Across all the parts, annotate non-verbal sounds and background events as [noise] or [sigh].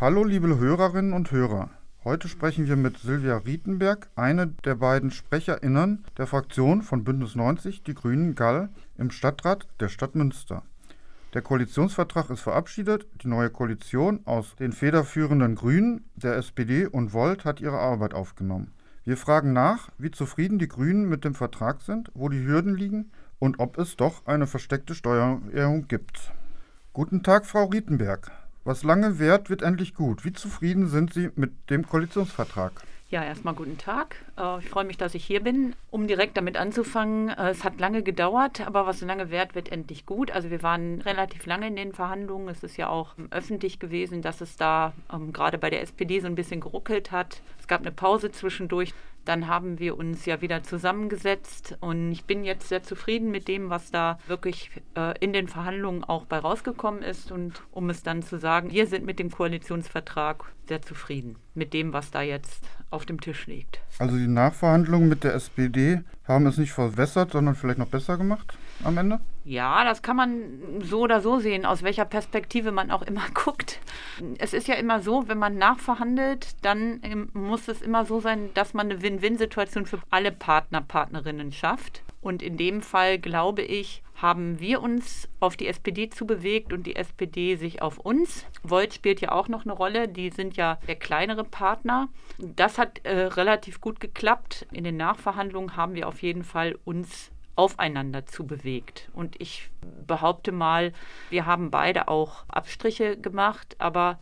Hallo liebe Hörerinnen und Hörer. Heute sprechen wir mit Silvia Rietenberg, eine der beiden SprecherInnen der Fraktion von Bündnis 90 Die Grünen Gall im Stadtrat der Stadt Münster. Der Koalitionsvertrag ist verabschiedet. Die neue Koalition aus den federführenden Grünen, der SPD und Volt hat ihre Arbeit aufgenommen. Wir fragen nach, wie zufrieden die Grünen mit dem Vertrag sind, wo die Hürden liegen und ob es doch eine versteckte Steuererhöhung gibt. Guten Tag, Frau Rietenberg. Was lange währt, wird endlich gut. Wie zufrieden sind Sie mit dem Koalitionsvertrag? Ja, erstmal guten Tag. Äh, ich freue mich, dass ich hier bin. Um direkt damit anzufangen, äh, es hat lange gedauert, aber was lange währt, wird endlich gut. Also wir waren relativ lange in den Verhandlungen. Es ist ja auch öffentlich gewesen, dass es da ähm, gerade bei der SPD so ein bisschen geruckelt hat. Es gab eine Pause zwischendurch. Dann haben wir uns ja wieder zusammengesetzt und ich bin jetzt sehr zufrieden mit dem, was da wirklich äh, in den Verhandlungen auch bei rausgekommen ist. Und um es dann zu sagen, wir sind mit dem Koalitionsvertrag sehr zufrieden mit dem, was da jetzt auf dem Tisch liegt. Also die Nachverhandlungen mit der SPD haben es nicht verwässert, sondern vielleicht noch besser gemacht am Ende? Ja, das kann man so oder so sehen, aus welcher Perspektive man auch immer [laughs] guckt. Es ist ja immer so, wenn man nachverhandelt, dann ähm, muss es immer so sein, dass man eine Win-Win-Situation für alle Partner, Partnerinnen schafft. Und in dem Fall, glaube ich, haben wir uns auf die SPD zubewegt und die SPD sich auf uns. Volt spielt ja auch noch eine Rolle. Die sind ja der kleinere Partner. Das hat äh, relativ gut geklappt. In den Nachverhandlungen haben wir auf jeden Fall uns aufeinander zu bewegt. Und ich behaupte mal, wir haben beide auch Abstriche gemacht, aber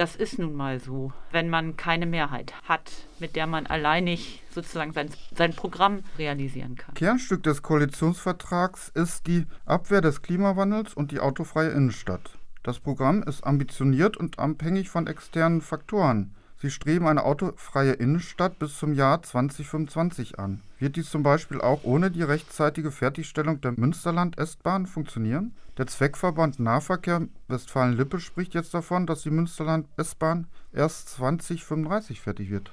das ist nun mal so, wenn man keine Mehrheit hat, mit der man alleinig sozusagen sein, sein Programm realisieren kann. Kernstück des Koalitionsvertrags ist die Abwehr des Klimawandels und die autofreie Innenstadt. Das Programm ist ambitioniert und abhängig von externen Faktoren. Sie streben eine autofreie Innenstadt bis zum Jahr 2025 an. Wird dies zum Beispiel auch ohne die rechtzeitige Fertigstellung der Münsterland-S-Bahn funktionieren? Der Zweckverband Nahverkehr Westfalen-Lippe spricht jetzt davon, dass die Münsterland-S-Bahn erst 2035 fertig wird.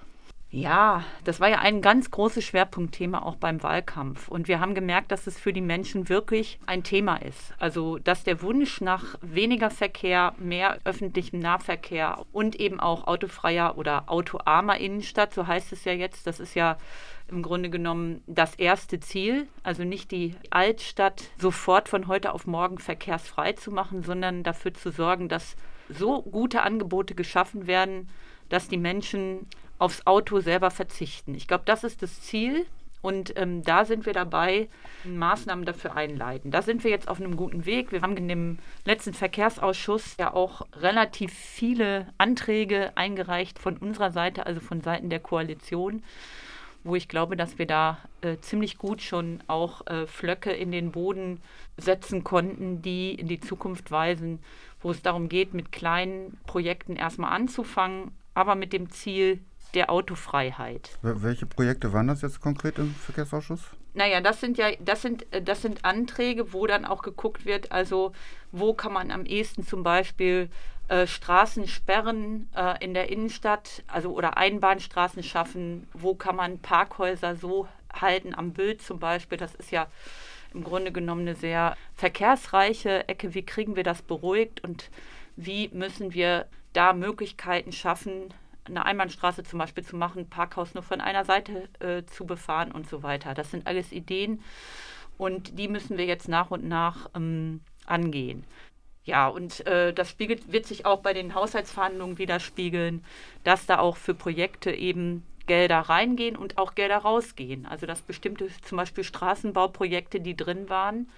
Ja, das war ja ein ganz großes Schwerpunktthema auch beim Wahlkampf. Und wir haben gemerkt, dass es für die Menschen wirklich ein Thema ist. Also, dass der Wunsch nach weniger Verkehr, mehr öffentlichem Nahverkehr und eben auch autofreier oder autoarmer Innenstadt, so heißt es ja jetzt, das ist ja im Grunde genommen das erste Ziel, also nicht die Altstadt sofort von heute auf morgen verkehrsfrei zu machen, sondern dafür zu sorgen, dass so gute Angebote geschaffen werden, dass die Menschen aufs Auto selber verzichten. Ich glaube, das ist das Ziel. Und ähm, da sind wir dabei, Maßnahmen dafür einleiten. Da sind wir jetzt auf einem guten Weg. Wir haben in dem letzten Verkehrsausschuss ja auch relativ viele Anträge eingereicht von unserer Seite, also von Seiten der Koalition, wo ich glaube, dass wir da äh, ziemlich gut schon auch äh, Flöcke in den Boden setzen konnten, die in die Zukunft weisen, wo es darum geht, mit kleinen Projekten erstmal anzufangen, aber mit dem Ziel, der Autofreiheit. Welche Projekte waren das jetzt konkret im Verkehrsausschuss? Naja, das sind ja, das sind, äh, das sind Anträge, wo dann auch geguckt wird, also wo kann man am ehesten zum Beispiel äh, Straßen sperren äh, in der Innenstadt, also oder Einbahnstraßen schaffen, wo kann man Parkhäuser so halten, am Bild zum Beispiel, das ist ja im Grunde genommen eine sehr verkehrsreiche Ecke, wie kriegen wir das beruhigt und wie müssen wir da Möglichkeiten schaffen, eine Einbahnstraße zum Beispiel zu machen, Parkhaus nur von einer Seite äh, zu befahren und so weiter. Das sind alles Ideen und die müssen wir jetzt nach und nach ähm, angehen. Ja, und äh, das spiegelt, wird sich auch bei den Haushaltsverhandlungen widerspiegeln, dass da auch für Projekte eben Gelder reingehen und auch Gelder rausgehen. Also dass bestimmte zum Beispiel Straßenbauprojekte, die drin waren,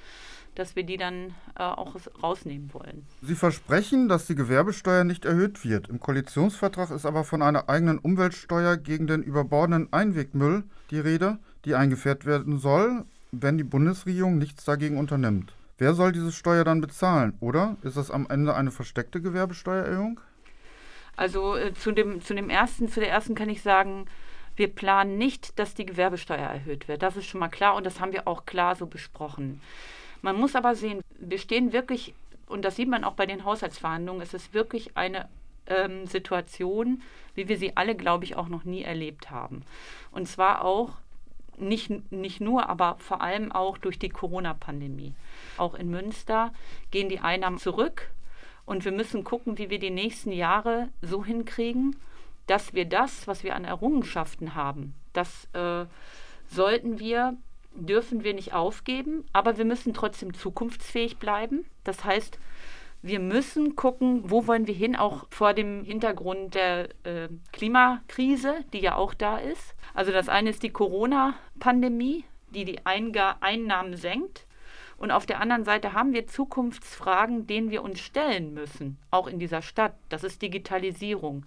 dass wir die dann äh, auch rausnehmen wollen. Sie versprechen, dass die Gewerbesteuer nicht erhöht wird. Im Koalitionsvertrag ist aber von einer eigenen Umweltsteuer gegen den überbordenden Einwegmüll die Rede, die eingeführt werden soll, wenn die Bundesregierung nichts dagegen unternimmt. Wer soll diese Steuer dann bezahlen? Oder ist das am Ende eine versteckte Gewerbesteuererhöhung? Also äh, zu, dem, zu dem ersten, zu der ersten kann ich sagen, wir planen nicht, dass die Gewerbesteuer erhöht wird. Das ist schon mal klar und das haben wir auch klar so besprochen. Man muss aber sehen, wir stehen wirklich, und das sieht man auch bei den Haushaltsverhandlungen, es ist wirklich eine ähm, Situation, wie wir sie alle, glaube ich, auch noch nie erlebt haben. Und zwar auch nicht, nicht nur, aber vor allem auch durch die Corona-Pandemie. Auch in Münster gehen die Einnahmen zurück Und wir müssen gucken, wie wir die nächsten Jahre so hinkriegen, dass wir das, was wir an Errungenschaften haben, das äh, sollten wir, dürfen wir nicht aufgeben, aber wir müssen trotzdem zukunftsfähig bleiben. Das heißt, wir müssen gucken, wo wollen wir hin, auch vor dem Hintergrund der äh, Klimakrise, die ja auch da ist. Also das eine ist die Corona-Pandemie, die die Einga Einnahmen senkt. Und auf der anderen Seite haben wir Zukunftsfragen, denen wir uns stellen müssen, auch in dieser Stadt. Das ist Digitalisierung.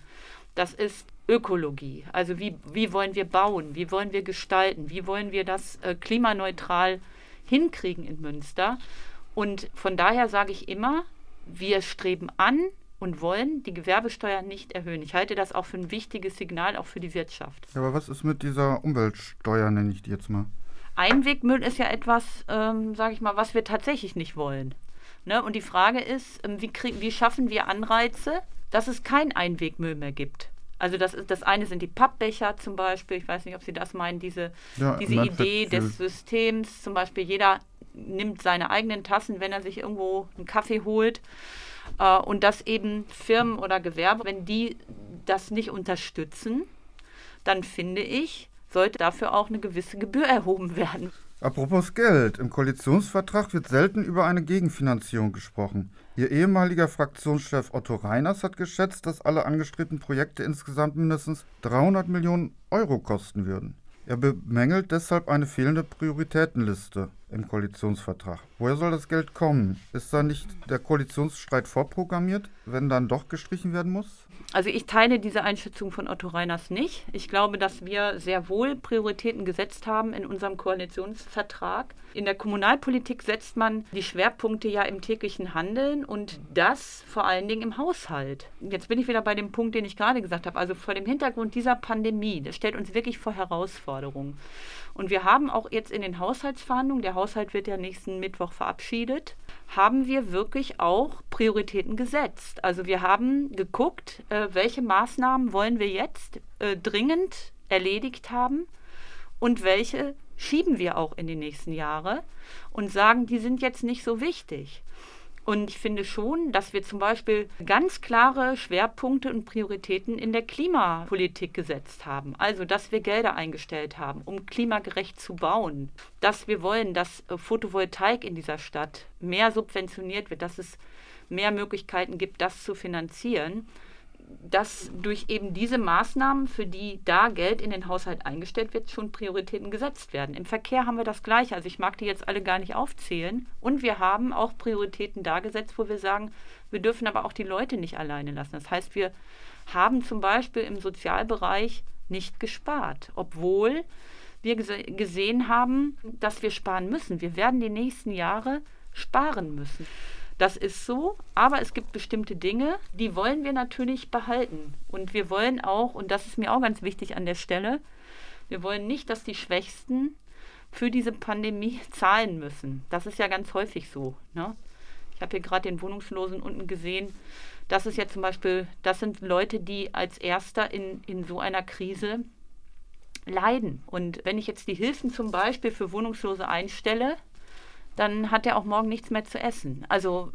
Das ist Ökologie. Also wie, wie wollen wir bauen? Wie wollen wir gestalten? Wie wollen wir das äh, klimaneutral hinkriegen in Münster? Und von daher sage ich immer, wir streben an und wollen die Gewerbesteuer nicht erhöhen. Ich halte das auch für ein wichtiges Signal, auch für die Wirtschaft. Ja, aber was ist mit dieser Umweltsteuer, nenne ich die jetzt mal? Einwegmüll ist ja etwas, ähm, sage ich mal, was wir tatsächlich nicht wollen. Ne? Und die Frage ist, ähm, wie, wie schaffen wir Anreize, dass es kein Einwegmüll mehr gibt? Also das, ist, das eine sind die Pappbecher zum Beispiel. Ich weiß nicht, ob Sie das meinen, diese, ja, diese Idee des Systems. Zum Beispiel jeder nimmt seine eigenen Tassen, wenn er sich irgendwo einen Kaffee holt. Äh, und dass eben Firmen oder Gewerbe, wenn die das nicht unterstützen, dann finde ich, sollte dafür auch eine gewisse Gebühr erhoben werden. Apropos Geld. Im Koalitionsvertrag wird selten über eine Gegenfinanzierung gesprochen. Ihr ehemaliger Fraktionschef Otto Reiners hat geschätzt, dass alle angestrebten Projekte insgesamt mindestens 300 Millionen Euro kosten würden. Er bemängelt deshalb eine fehlende Prioritätenliste im Koalitionsvertrag. Woher soll das Geld kommen? Ist da nicht der Koalitionsstreit vorprogrammiert, wenn dann doch gestrichen werden muss? Also ich teile diese Einschätzung von Otto Reiners nicht. Ich glaube, dass wir sehr wohl Prioritäten gesetzt haben in unserem Koalitionsvertrag. In der Kommunalpolitik setzt man die Schwerpunkte ja im täglichen Handeln und das vor allen Dingen im Haushalt. Jetzt bin ich wieder bei dem Punkt, den ich gerade gesagt habe. Also vor dem Hintergrund dieser Pandemie, das stellt uns wirklich vor Herausforderungen. Und wir haben auch jetzt in den Haushaltsverhandlungen, der Haushalt wird ja nächsten Mittwoch verabschiedet, haben wir wirklich auch Prioritäten gesetzt. Also wir haben geguckt, äh, welche Maßnahmen wollen wir jetzt äh, dringend erledigt haben und welche schieben wir auch in die nächsten Jahre und sagen, die sind jetzt nicht so wichtig. Und ich finde schon, dass wir zum Beispiel ganz klare Schwerpunkte und Prioritäten in der Klimapolitik gesetzt haben. Also, dass wir Gelder eingestellt haben, um klimagerecht zu bauen. Dass wir wollen, dass äh, Photovoltaik in dieser Stadt mehr subventioniert wird, dass es mehr Möglichkeiten gibt, das zu finanzieren dass durch eben diese Maßnahmen, für die da Geld in den Haushalt eingestellt wird, schon Prioritäten gesetzt werden. Im Verkehr haben wir das Gleiche. Also ich mag die jetzt alle gar nicht aufzählen. Und wir haben auch Prioritäten da gesetzt, wo wir sagen, wir dürfen aber auch die Leute nicht alleine lassen. Das heißt, wir haben zum Beispiel im Sozialbereich nicht gespart, obwohl wir gesehen haben, dass wir sparen müssen. Wir werden die nächsten Jahre sparen müssen. Das ist so, aber es gibt bestimmte Dinge, die wollen wir natürlich behalten. Und wir wollen auch, und das ist mir auch ganz wichtig an der Stelle, wir wollen nicht, dass die Schwächsten für diese Pandemie [laughs] zahlen müssen. Das ist ja ganz häufig so. Ne? Ich habe hier gerade den Wohnungslosen unten gesehen. Das ist ja zum Beispiel, das sind Leute, die als Erster in, in so einer Krise leiden. Und wenn ich jetzt die Hilfen zum Beispiel für Wohnungslose einstelle, dann hat er auch morgen nichts mehr zu essen. Also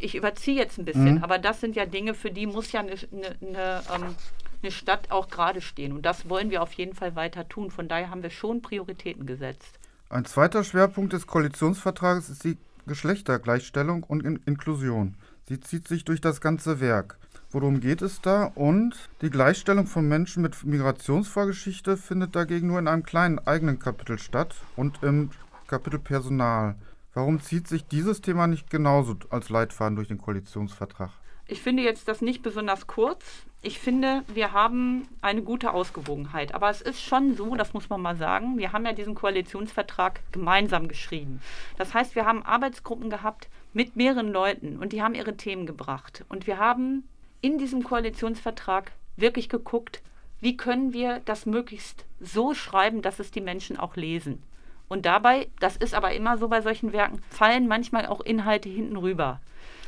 ich überziehe jetzt ein bisschen, mhm. aber das sind ja Dinge, für die muss ja eine, eine, eine, ähm, eine Stadt auch gerade stehen. Und das wollen wir auf jeden Fall weiter tun. Von daher haben wir schon Prioritäten gesetzt. Ein zweiter Schwerpunkt des Koalitionsvertrages ist die Geschlechtergleichstellung und In Inklusion. Sie zieht sich durch das ganze Werk. Worum geht es da? Und die Gleichstellung von Menschen mit Migrationsvorgeschichte findet dagegen nur in einem kleinen eigenen Kapitel statt und im Kapitel Personal. Warum zieht sich dieses Thema nicht genauso als Leitfaden durch den Koalitionsvertrag? Ich finde jetzt das nicht besonders kurz. Ich finde, wir haben eine gute Ausgewogenheit. Aber es ist schon so, das muss man mal sagen, wir haben ja diesen Koalitionsvertrag gemeinsam geschrieben. Das heißt, wir haben Arbeitsgruppen gehabt mit mehreren Leuten und die haben ihre Themen gebracht. Und wir haben in diesem Koalitionsvertrag wirklich geguckt, wie können wir das möglichst so schreiben, dass es die Menschen auch lesen. Und dabei, das ist aber immer so bei solchen Werken, fallen manchmal auch Inhalte hinten rüber.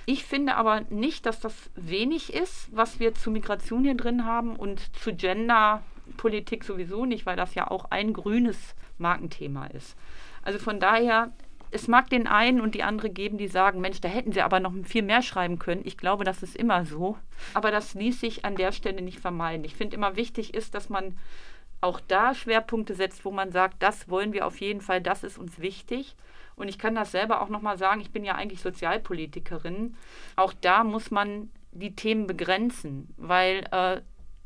Ich finde aber nicht, dass das wenig ist, was wir zu Migration hier drin haben und zu Genderpolitik sowieso nicht, weil das ja auch ein grünes Markenthema ist. Also von daher Es mag den einen und die andere geben, die sagen, Mensch, da hätten sie aber noch viel mehr schreiben können. Ich glaube, das ist immer so. Aber das ließ sich an der Stelle nicht vermeiden. Ich finde immer wichtig ist, dass man auch da Schwerpunkte setzt, wo man sagt, das wollen wir auf jeden Fall, das ist uns wichtig. Und ich kann das selber auch nochmal sagen, ich bin ja eigentlich Sozialpolitikerin. Auch da muss man die Themen begrenzen, weil äh,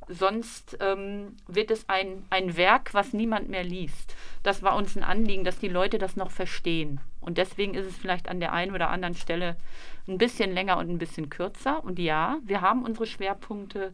sonst ähm, wird es ein, ein Werk, was niemand mehr liest. Das war uns ein Anliegen, dass die Leute das noch verstehen. Und deswegen ist es vielleicht an der einen oder anderen Stelle ein bisschen länger und ein bisschen kürzer. Und ja, wir haben unsere Schwerpunkte,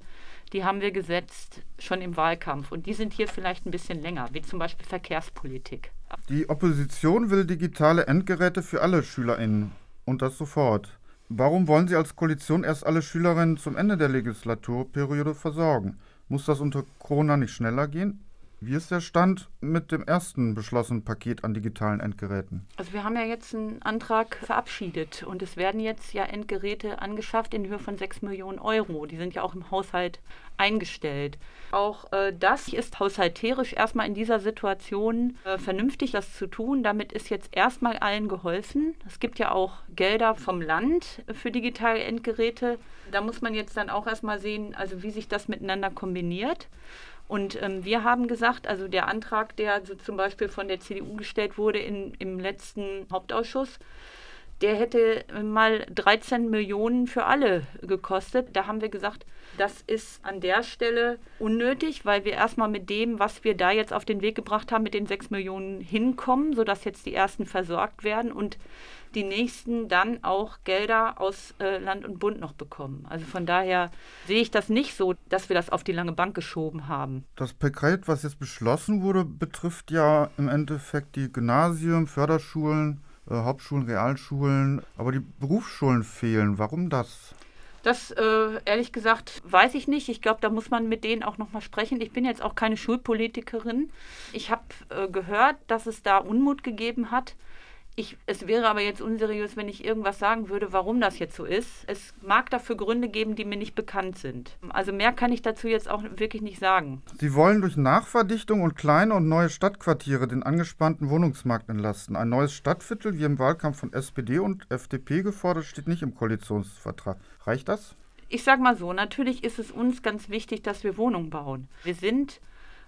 die haben wir gesetzt schon im Wahlkampf. Und die sind hier vielleicht ein bisschen länger, wie zum Beispiel Verkehrspolitik. Die Opposition will digitale Endgeräte für alle SchülerInnen und das sofort. Warum wollen Sie als Koalition erst alle Schülerinnen zum Ende der Legislaturperiode versorgen? Muss das unter Corona nicht schneller gehen? Wie ist der Stand mit dem ersten beschlossenen Paket an digitalen Endgeräten? Also wir haben ja jetzt einen Antrag verabschiedet und es werden jetzt ja Endgeräte angeschafft in Höhe von 6 Millionen Euro. Die sind ja auch im Haushalt eingestellt. Auch äh, das ist haushalterisch erstmal in dieser Situation äh, vernünftig, das zu tun. Damit ist jetzt erstmal allen geholfen. Es gibt ja auch Gelder vom Land für digitale Endgeräte. Da muss man jetzt dann auch erstmal sehen, also wie sich das miteinander kombiniert. Und ähm, wir haben gesagt, also der Antrag, der so zum Beispiel von der CDU gestellt wurde in, im letzten Hauptausschuss, der hätte mal 13 Millionen für alle gekostet. Da haben wir gesagt, das ist an der Stelle unnötig, weil wir erstmal mit dem, was wir da jetzt auf den Weg gebracht haben, mit den 6 Millionen hinkommen, sodass jetzt die ersten versorgt werden und die nächsten dann auch Gelder aus äh, Land und Bund noch bekommen. Also von daher sehe ich das nicht so, dass wir das auf die lange Bank geschoben haben. Das Paket, was jetzt beschlossen wurde, betrifft ja im Endeffekt die Gymnasien, Förderschulen, äh, Hauptschulen, Realschulen, aber die Berufsschulen fehlen. Warum das? Das äh, ehrlich gesagt weiß ich nicht. Ich glaube, da muss man mit denen auch nochmal sprechen. Ich bin jetzt auch keine Schulpolitikerin. Ich habe äh, gehört, dass es da Unmut gegeben hat. Ich, es wäre aber jetzt unseriös, wenn ich irgendwas sagen würde, warum das jetzt so ist. Es mag dafür Gründe geben, die mir nicht bekannt sind. Also mehr kann ich dazu jetzt auch wirklich nicht sagen. Sie wollen durch Nachverdichtung und kleine und neue Stadtquartiere den angespannten Wohnungsmarkt entlasten. Ein neues Stadtviertel, wie im Wahlkampf von SPD und FDP gefordert, steht nicht im Koalitionsvertrag. Reicht das? Ich sage mal so, natürlich ist es uns ganz wichtig, dass wir Wohnungen bauen. Wir sind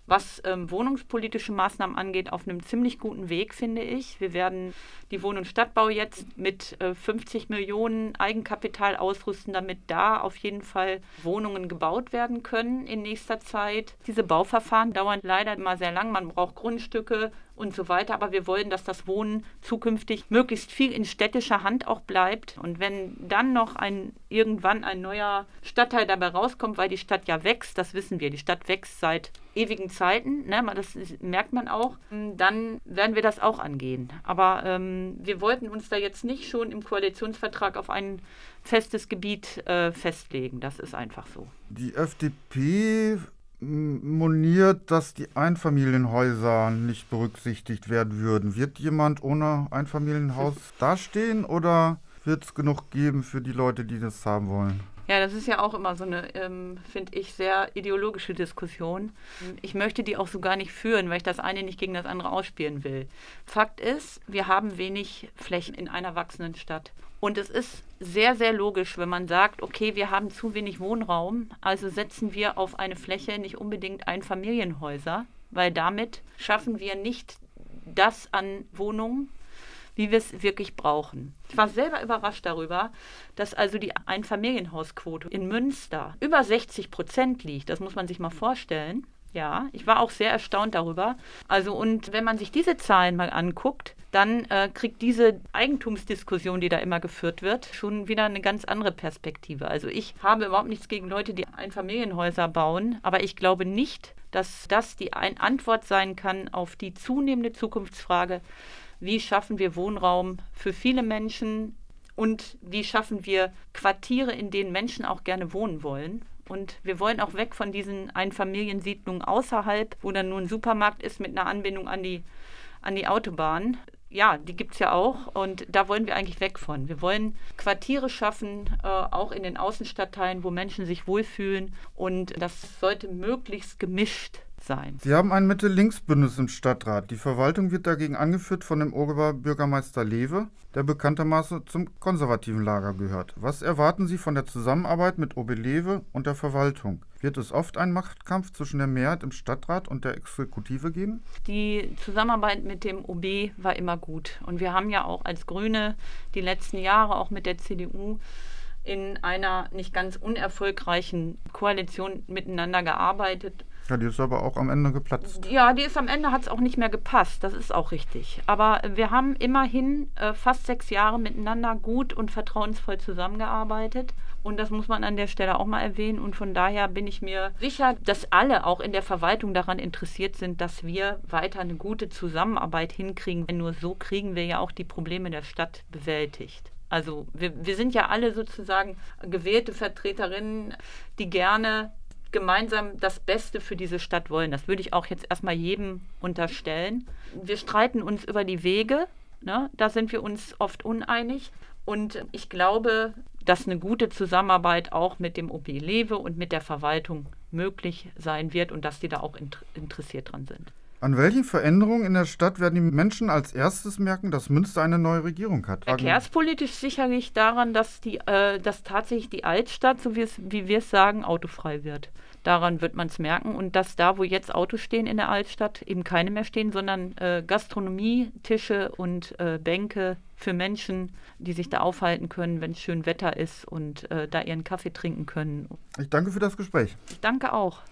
was ähm, wohnungspolitische Maßnahmen angeht, auf einem ziemlich guten Weg, finde ich. Wir werden die Wohn- und Stadtbau jetzt mit äh, 50 Millionen Eigenkapital ausrüsten, damit da auf jeden Fall Wohnungen gebaut werden können in nächster Zeit. Diese Bauverfahren dauern leider immer sehr lang. Man braucht Grundstücke, und so weiter. Aber wir wollen, dass das Wohnen zukünftig möglichst viel in städtischer Hand auch bleibt. Und wenn dann noch ein irgendwann ein neuer Stadtteil dabei rauskommt, weil die Stadt ja wächst, das wissen wir, die Stadt wächst seit ewigen Zeiten, ne, das merkt man auch, dann werden wir das auch angehen. Aber ähm, wir wollten uns da jetzt nicht schon im Koalitionsvertrag auf ein festes Gebiet äh, festlegen. Das ist einfach so. Die FDP moniert, dass die Einfamilienhäuser nicht berücksichtigt werden würden. Wird jemand ohne Einfamilienhaus [laughs] dastehen oder wird es genug geben für die Leute, die das haben wollen? Ja, das ist ja auch immer so eine, ähm, finde ich, sehr ideologische Diskussion. Ich möchte die auch so gar nicht führen, weil ich das eine nicht gegen das andere ausspielen will. Fakt ist, wir haben wenig Flächen in einer wachsenden Stadt. Und es ist sehr, sehr logisch, wenn man sagt, okay, wir haben zu wenig Wohnraum, also setzen wir auf eine Fläche nicht unbedingt Einfamilienhäuser, weil damit schaffen wir nicht das an Wohnungen, wie wir es wirklich brauchen. Ich war selber überrascht darüber, dass also die Einfamilienhausquote in Münster über 60 Prozent liegt. Das muss man sich mal vorstellen. Ja, ich war auch sehr erstaunt darüber. Also und wenn man sich diese Zahlen mal anguckt, dann äh, kriegt diese Eigentumsdiskussion, die da immer geführt wird, schon wieder eine ganz andere Perspektive. Also ich habe überhaupt nichts gegen Leute, die Einfamilienhäuser bauen, aber ich glaube nicht, dass das die Ein Antwort sein kann auf die zunehmende Zukunftsfrage, wie schaffen wir Wohnraum für viele Menschen und wie schaffen wir Quartiere, in denen Menschen auch gerne wohnen wollen. Und wir wollen auch weg von diesen Einfamiliensiedlungen außerhalb, wo dann nur ein Supermarkt ist mit einer Anbindung an die, an die Autobahn. Ja, die gibt es ja auch und da wollen wir eigentlich weg von. Wir wollen Quartiere schaffen, äh, auch in den Außenstadtteilen, wo Menschen sich wohlfühlen und das sollte möglichst gemischt sein. Sie haben ein Mitte-Links-Bündnis im Stadtrat. Die Verwaltung wird dagegen angeführt von dem Oberbürgermeister Lewe, der bekanntermaßen zum konservativen Lager gehört. Was erwarten Sie von der Zusammenarbeit mit OB Lewe und der Verwaltung? Wird es oft einen Machtkampf zwischen der Mehrheit im Stadtrat und der Exekutive geben? Die Zusammenarbeit mit dem OB war immer gut. Und wir haben ja auch als Grüne die letzten Jahre auch mit der CDU in einer nicht ganz unerfolgreichen Koalition miteinander gearbeitet. Ja, die ist aber auch am Ende geplatzt. Ja, die ist am Ende, hat es auch nicht mehr gepasst. Das ist auch richtig. Aber wir haben immerhin äh, fast sechs Jahre miteinander gut und vertrauensvoll zusammengearbeitet. Und das muss man an der Stelle auch mal erwähnen. Und von daher bin ich mir sicher, dass alle auch in der Verwaltung daran interessiert sind, dass wir weiter eine gute Zusammenarbeit hinkriegen. Denn nur so kriegen wir ja auch die Probleme der Stadt bewältigt. Also wir, wir sind ja alle sozusagen gewählte Vertreterinnen, die gerne gemeinsam das Beste für diese Stadt wollen. Das würde ich auch jetzt erstmal jedem unterstellen. Wir streiten uns über die Wege, ne? da sind wir uns oft uneinig. Und ich glaube, dass eine gute Zusammenarbeit auch mit dem OB Lewe und mit der Verwaltung möglich sein wird und dass die da auch interessiert dran sind. An welchen Veränderungen in der Stadt werden die Menschen als erstes merken, dass Münster eine neue Regierung hat? Verkehrspolitisch sicherlich daran, dass, die, äh, dass tatsächlich die Altstadt, so wie, wie wir es sagen, autofrei wird. Daran wird man es merken. Und dass da, wo jetzt Autos stehen in der Altstadt, eben keine mehr stehen, sondern äh, Gastronomie, Tische und äh, Bänke für Menschen, die sich da aufhalten können, wenn es schön Wetter ist und äh, da ihren Kaffee trinken können. Ich danke für das Gespräch. Ich danke auch.